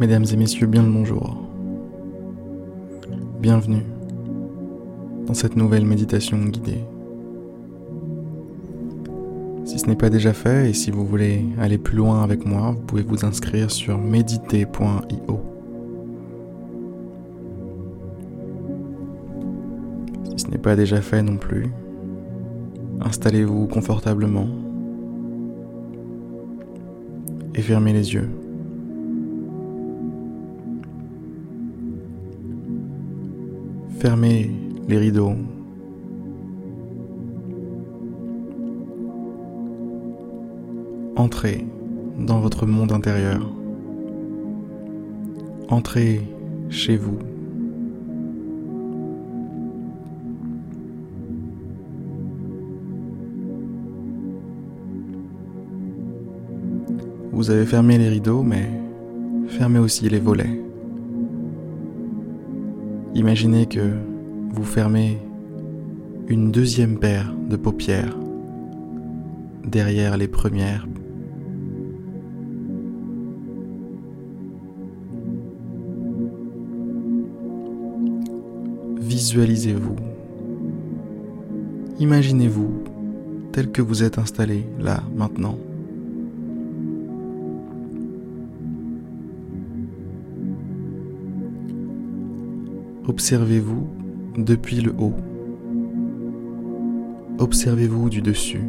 Mesdames et messieurs, bien le bonjour. Bienvenue dans cette nouvelle méditation guidée. Si ce n'est pas déjà fait et si vous voulez aller plus loin avec moi, vous pouvez vous inscrire sur méditer.io. Si ce n'est pas déjà fait non plus, installez-vous confortablement et fermez les yeux. Fermez les rideaux. Entrez dans votre monde intérieur. Entrez chez vous. Vous avez fermé les rideaux, mais fermez aussi les volets. Imaginez que vous fermez une deuxième paire de paupières derrière les premières. Visualisez-vous. Imaginez-vous tel que vous êtes installé là, maintenant. Observez-vous depuis le haut. Observez-vous du dessus.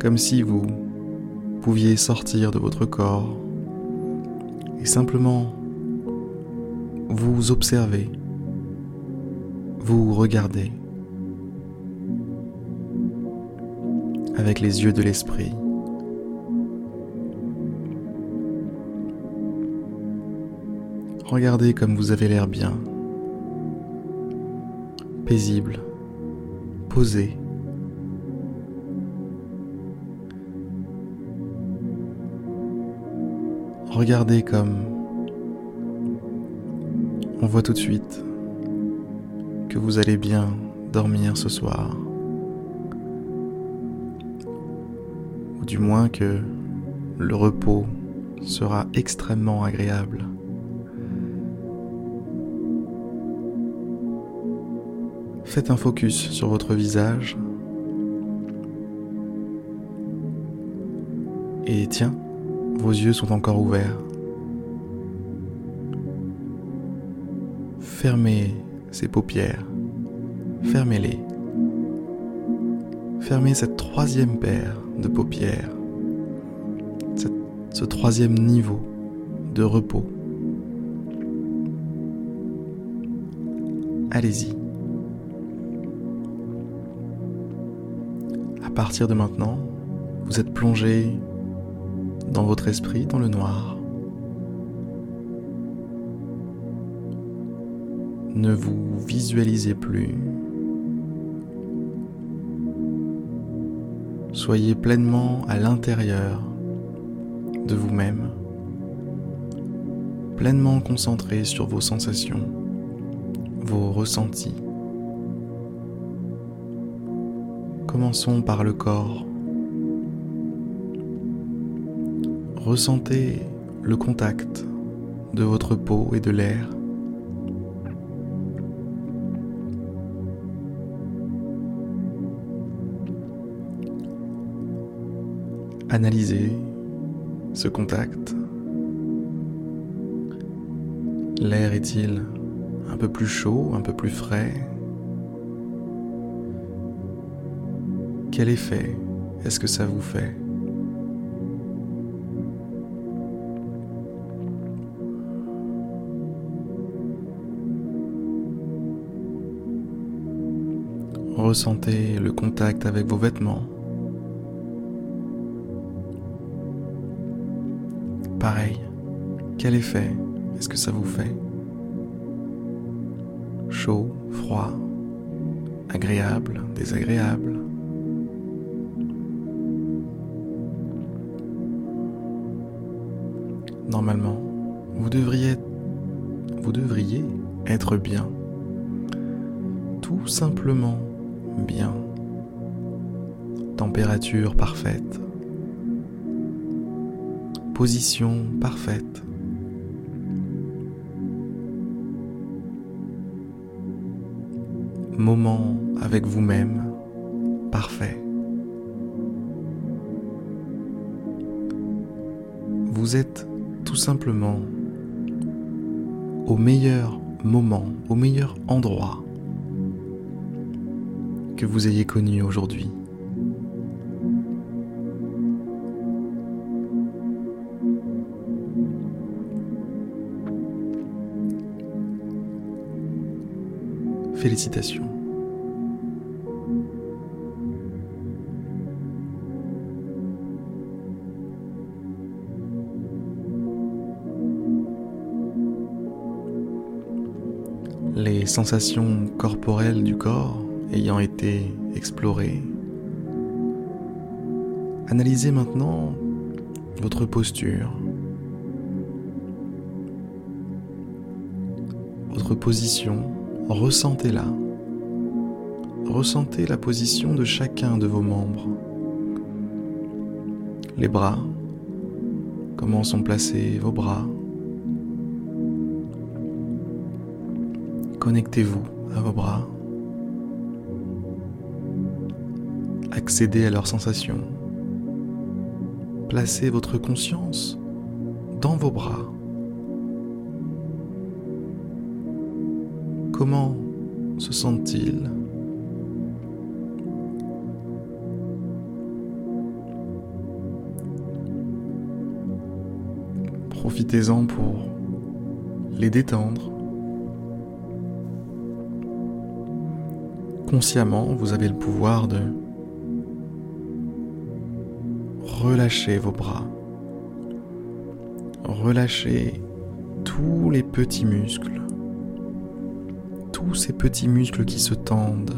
Comme si vous pouviez sortir de votre corps et simplement vous observer, vous regardez avec les yeux de l'esprit. Regardez comme vous avez l'air bien, paisible, posé. Regardez comme on voit tout de suite que vous allez bien dormir ce soir. Ou du moins que le repos sera extrêmement agréable. Un focus sur votre visage. Et tiens, vos yeux sont encore ouverts. Fermez ces paupières. Fermez-les. Fermez cette troisième paire de paupières. ce troisième niveau de repos. Allez-y. Partir de maintenant, vous êtes plongé dans votre esprit, dans le noir. Ne vous visualisez plus. Soyez pleinement à l'intérieur de vous-même, pleinement concentré sur vos sensations, vos ressentis. Commençons par le corps. Ressentez le contact de votre peau et de l'air. Analysez ce contact. L'air est-il un peu plus chaud, un peu plus frais? Quel effet est-ce que ça vous fait Ressentez le contact avec vos vêtements. Pareil, quel effet est-ce que ça vous fait Chaud, froid, agréable, désagréable Normalement, vous devriez, vous devriez être bien. Tout simplement bien. Température parfaite. position parfaite. Moment avec vous-même parfait. Vous êtes simplement au meilleur moment, au meilleur endroit que vous ayez connu aujourd'hui. Félicitations. Les sensations corporelles du corps ayant été explorées, analysez maintenant votre posture, votre position Ressentez-la. Ressentez la position de chacun de vos membres. Les bras. Comment sont placés vos bras Connectez-vous à vos bras. Accédez à leurs sensations. Placez votre conscience dans vos bras. Comment se sentent-ils? Profitez-en pour les détendre. Consciemment, vous avez le pouvoir de relâcher vos bras, relâcher tous les petits muscles tous ces petits muscles qui se tendent.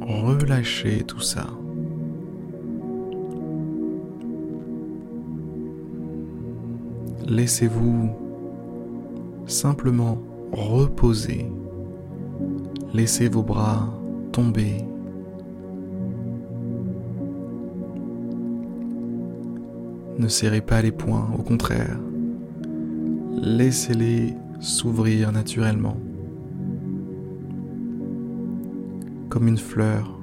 Relâchez tout ça. Laissez-vous simplement reposer. Laissez vos bras tomber. Ne serrez pas les poings, au contraire. Laissez-les s'ouvrir naturellement. comme une fleur,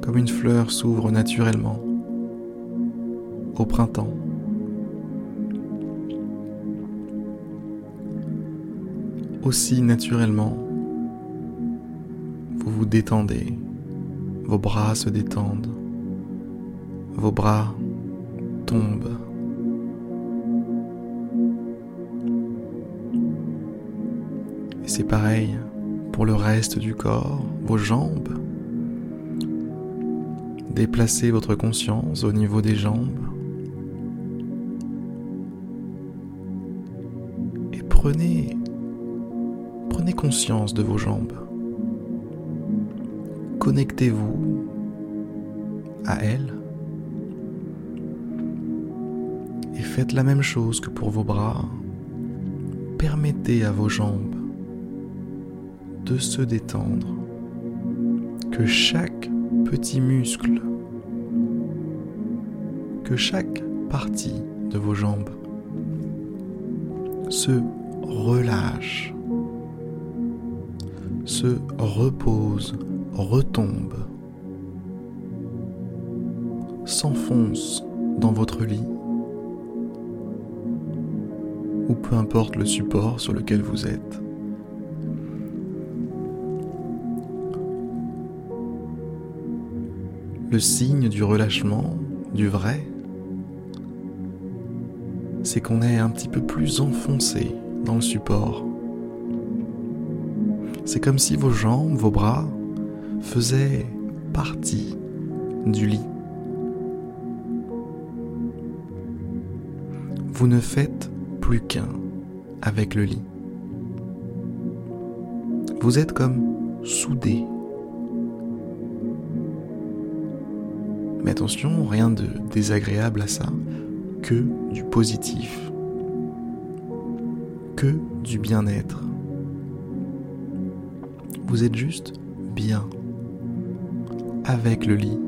comme une fleur s'ouvre naturellement au printemps. Aussi naturellement, détendez, vos bras se détendent, vos bras tombent. Et c'est pareil pour le reste du corps, vos jambes. Déplacez votre conscience au niveau des jambes. Et prenez prenez conscience de vos jambes. Connectez-vous à elles. Et faites la même chose que pour vos bras. Permettez à vos jambes de se détendre, que chaque petit muscle, que chaque partie de vos jambes se relâche, se repose, retombe, s'enfonce dans votre lit ou peu importe le support sur lequel vous êtes. le signe du relâchement, du vrai, c'est qu'on est un petit peu plus enfoncé dans le support. C'est comme si vos jambes, vos bras faisaient partie du lit. Vous ne faites plus qu'un avec le lit. Vous êtes comme soudés Mais attention, rien de désagréable à ça, que du positif, que du bien-être. Vous êtes juste bien avec le lit,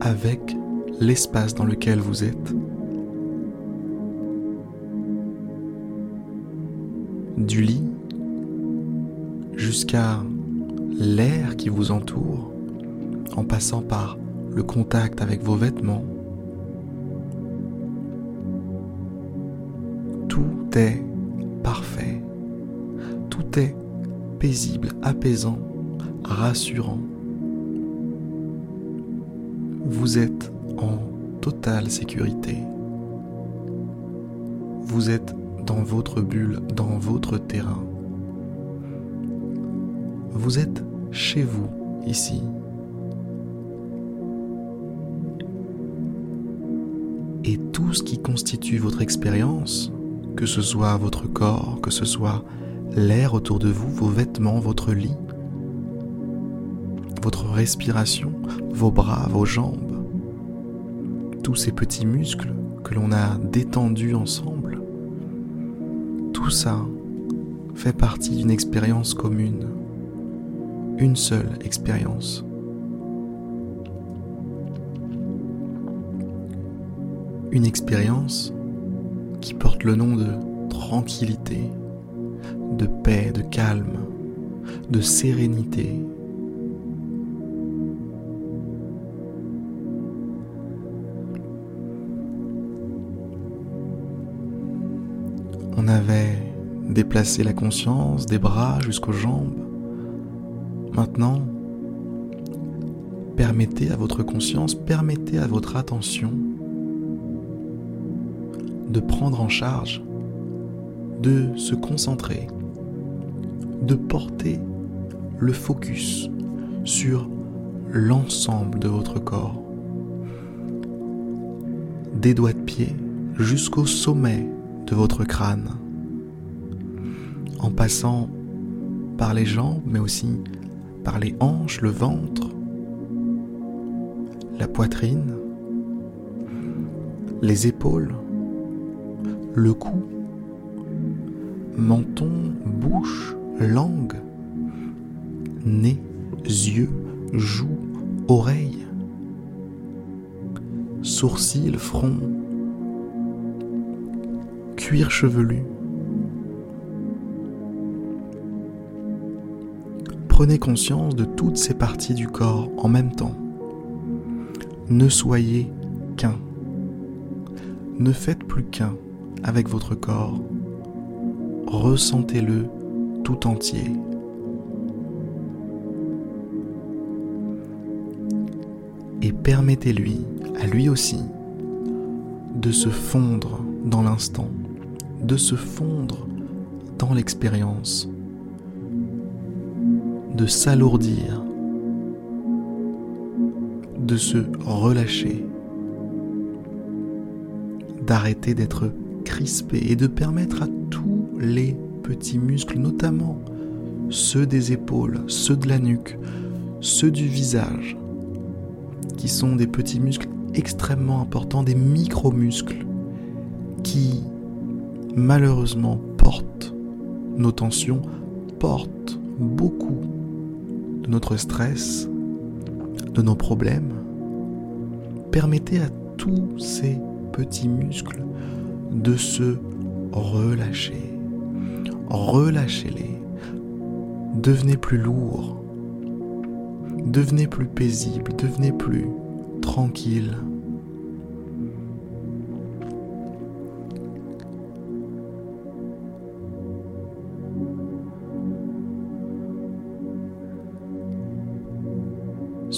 avec l'espace dans lequel vous êtes. Du lit jusqu'à l'air qui vous entoure en passant par le contact avec vos vêtements. Tout est parfait. Tout est paisible, apaisant, rassurant. Vous êtes en totale sécurité. Vous êtes dans votre bulle, dans votre terrain. Vous êtes chez vous, ici. Et tout ce qui constitue votre expérience, que ce soit votre corps, que ce soit l'air autour de vous, vos vêtements, votre lit, votre respiration, vos bras, vos jambes, tous ces petits muscles que l'on a détendus ensemble, tout ça fait partie d'une expérience commune, une seule expérience. Une expérience qui porte le nom de tranquillité, de paix, de calme, de sérénité. Avait déplacé la conscience des bras jusqu'aux jambes. Maintenant, permettez à votre conscience, permettez à votre attention de prendre en charge, de se concentrer, de porter le focus sur l'ensemble de votre corps, des doigts de pied jusqu'au sommet de votre crâne, en passant par les jambes, mais aussi par les hanches, le ventre, la poitrine, les épaules, le cou, menton, bouche, langue, nez, yeux, joues, oreilles, sourcils, front, cuir chevelu. Prenez conscience de toutes ces parties du corps en même temps. Ne soyez qu'un. Ne faites plus qu'un avec votre corps. Ressentez-le tout entier. Et permettez-lui, à lui aussi, de se fondre dans l'instant, de se fondre dans l'expérience, de s'alourdir, de se relâcher, d'arrêter d'être crispé et de permettre à tous les petits muscles, notamment ceux des épaules, ceux de la nuque, ceux du visage, qui sont des petits muscles extrêmement importants, des micro-muscles, qui malheureusement portent nos tensions, portent beaucoup de notre stress, de nos problèmes. Permettez à tous ces petits muscles de se relâcher. Relâchez-les. Devenez plus lourd. Devenez plus paisible. Devenez plus tranquille.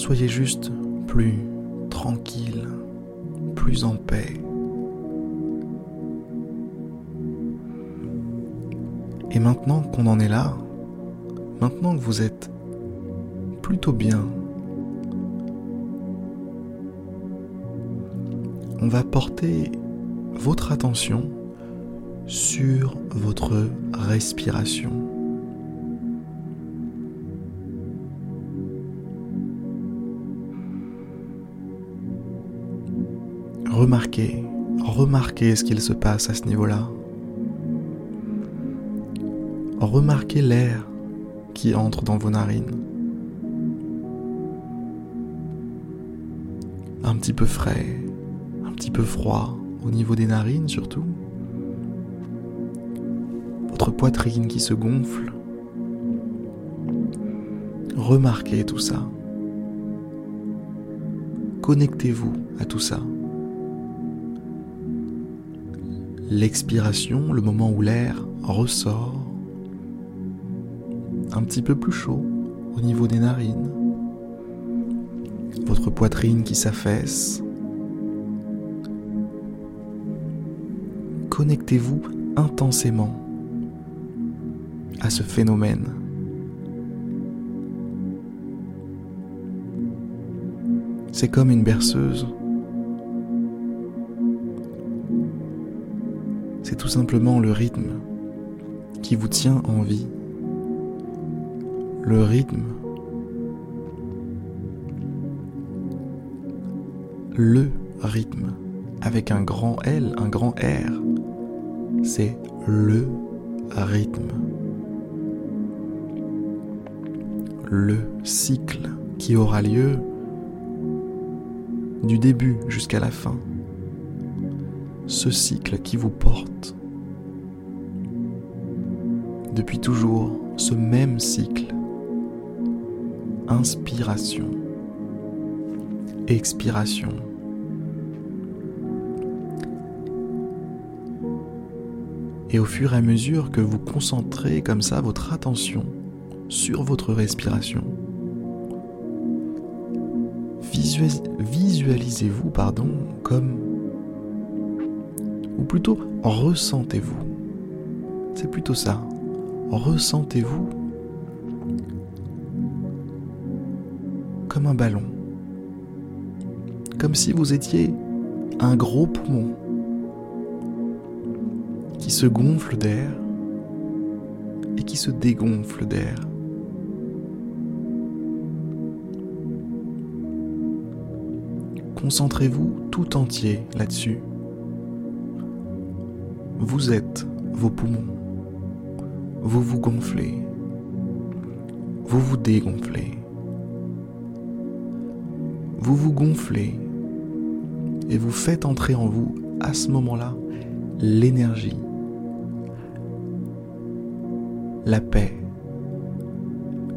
Soyez juste plus tranquille, plus en paix. Et maintenant qu'on en est là, maintenant que vous êtes plutôt bien, on va porter votre attention sur votre respiration. Remarquez, remarquez ce qu'il se passe à ce niveau-là. Remarquez l'air qui entre dans vos narines. Un petit peu frais, petit peu froid au niveau des narines surtout. Votre poitrine qui se gonfle. Remarquez tout ça. Connectez-vous à tout ça. L'expiration, le moment où l'air ressort, un petit peu plus chaud au niveau des narines, votre poitrine qui s'affaisse. Connectez-vous intensément à ce phénomène. C'est comme une berceuse. Tout simplement le rythme qui vous tient en vie. Le rythme. Le rythme. Avec un grand L, un grand R. C'est le rythme. Le cycle qui aura lieu du début jusqu'à la fin. Ce cycle qui vous porte. Depuis toujours, ce même cycle. Inspiration. Expiration. Et au fur et à mesure que vous concentrez comme ça votre attention sur votre respiration, visualisez-vous, pardon, comme, plutôt ressentez-vous. C'est plutôt ça. Ressentez-vous comme un ballon, comme si vous étiez un gros poumon qui se gonfle d'air et qui se dégonfle d'air. Concentrez-vous tout entier là-dessus. Vous êtes vos poumons. Vous vous gonflez. Vous vous dégonflez. Vous vous gonflez et vous faites entrer en vous à ce moment-là l'énergie, la paix,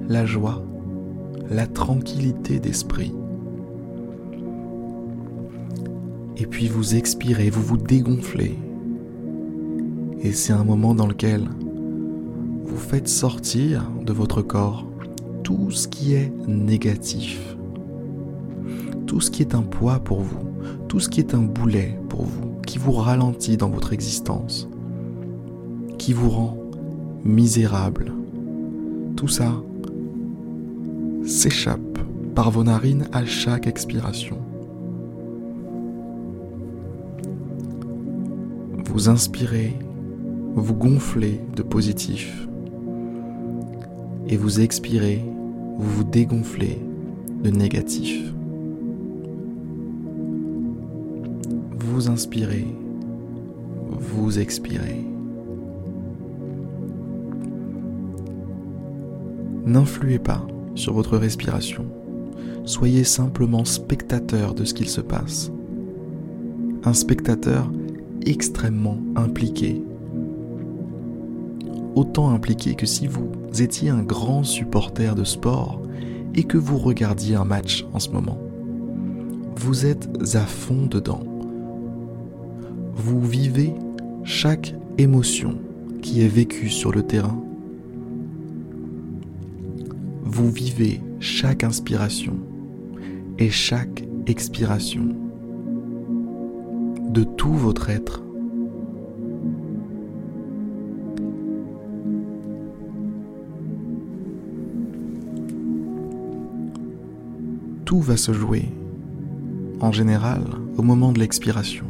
la joie, la tranquillité d'esprit. Et puis vous expirez, vous vous dégonflez. Et c'est un moment dans lequel vous faites sortir de votre corps tout ce qui est négatif, tout ce qui est un poids pour vous, tout ce qui est un boulet pour vous, qui vous ralentit dans votre existence, qui vous rend misérable. Tout ça s'échappe par vos narines à chaque expiration. Vous inspirez, vous gonflez de positif. Et vous expirez, vous vous dégonflez de négatif. Vous inspirez, vous expirez. N'influez pas sur votre respiration. Soyez simplement spectateur de ce qu'il se passe. Un spectateur extrêmement impliqué. Autant impliqué que si vous étiez un grand supporter de sport et que vous regardiez un match en ce moment. Vous êtes à fond dedans. Vous vivez chaque émotion qui est vécue sur le terrain. Vous vivez chaque inspiration et chaque expiration de tout votre être. Tout va se jouer, en général, au moment de l'expiration.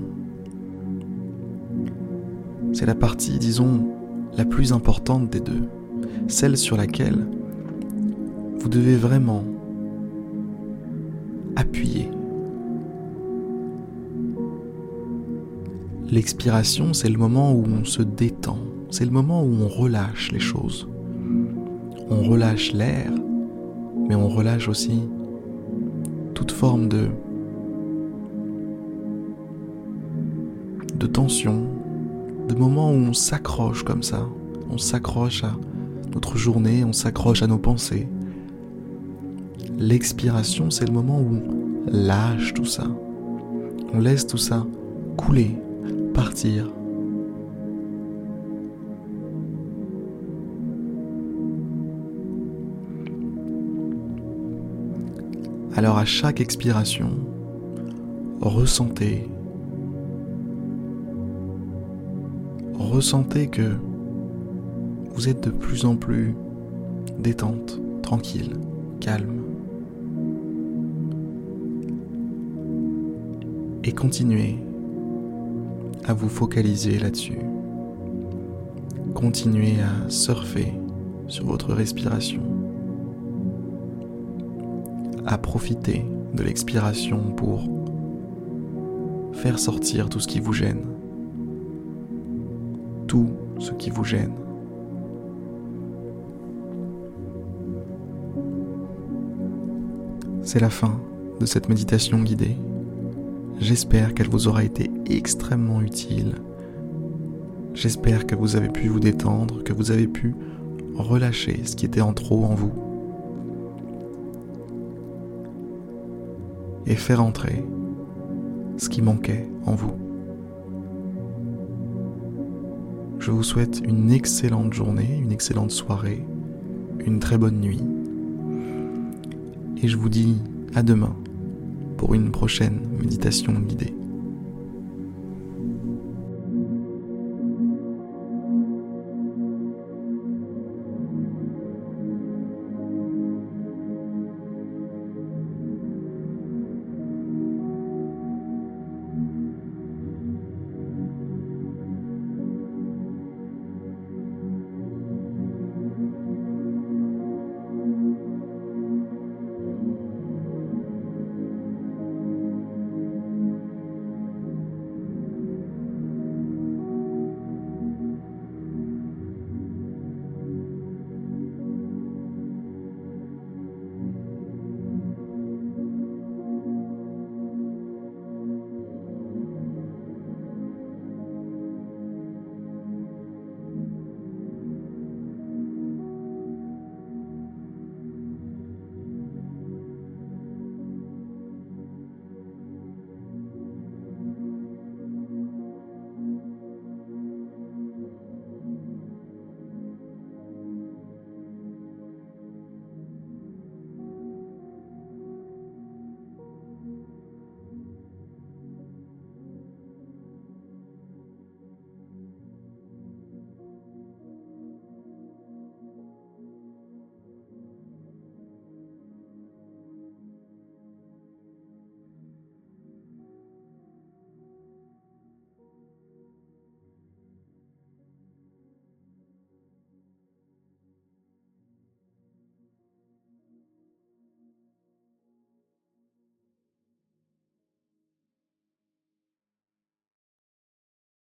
C'est la partie, disons, la plus importante des deux, celle sur laquelle vous devez vraiment appuyer L'expiration, c'est le moment où on se détend, c'est le moment où on relâche les choses. On relâche l'air, mais on relâche aussi toute forme de de tension, de moments où on s'accroche comme ça, on s'accroche à notre journée, on s'accroche à nos pensées. L'expiration, c'est le moment où on lâche tout ça. On laisse tout ça couler, partir. Alors à chaque expiration, ressentez, ressentez que vous êtes de plus en plus détente, tranquille, calme. Et continuez à vous focaliser là-dessus. Continuez à surfer sur votre respiration. À profiter de l'expiration pour faire sortir tout ce qui vous gêne. Tout ce qui vous gêne. C'est la fin de cette méditation guidée. J'espère qu'elle vous aura été extrêmement utile. J'espère que vous avez pu vous détendre, que vous avez pu relâcher ce qui était en trop en vous. Et faire entrer ce qui manquait en vous. Je vous souhaite une excellente journée, une excellente soirée, une très bonne nuit. Et je vous dis à demain pour une prochaine méditation guidée.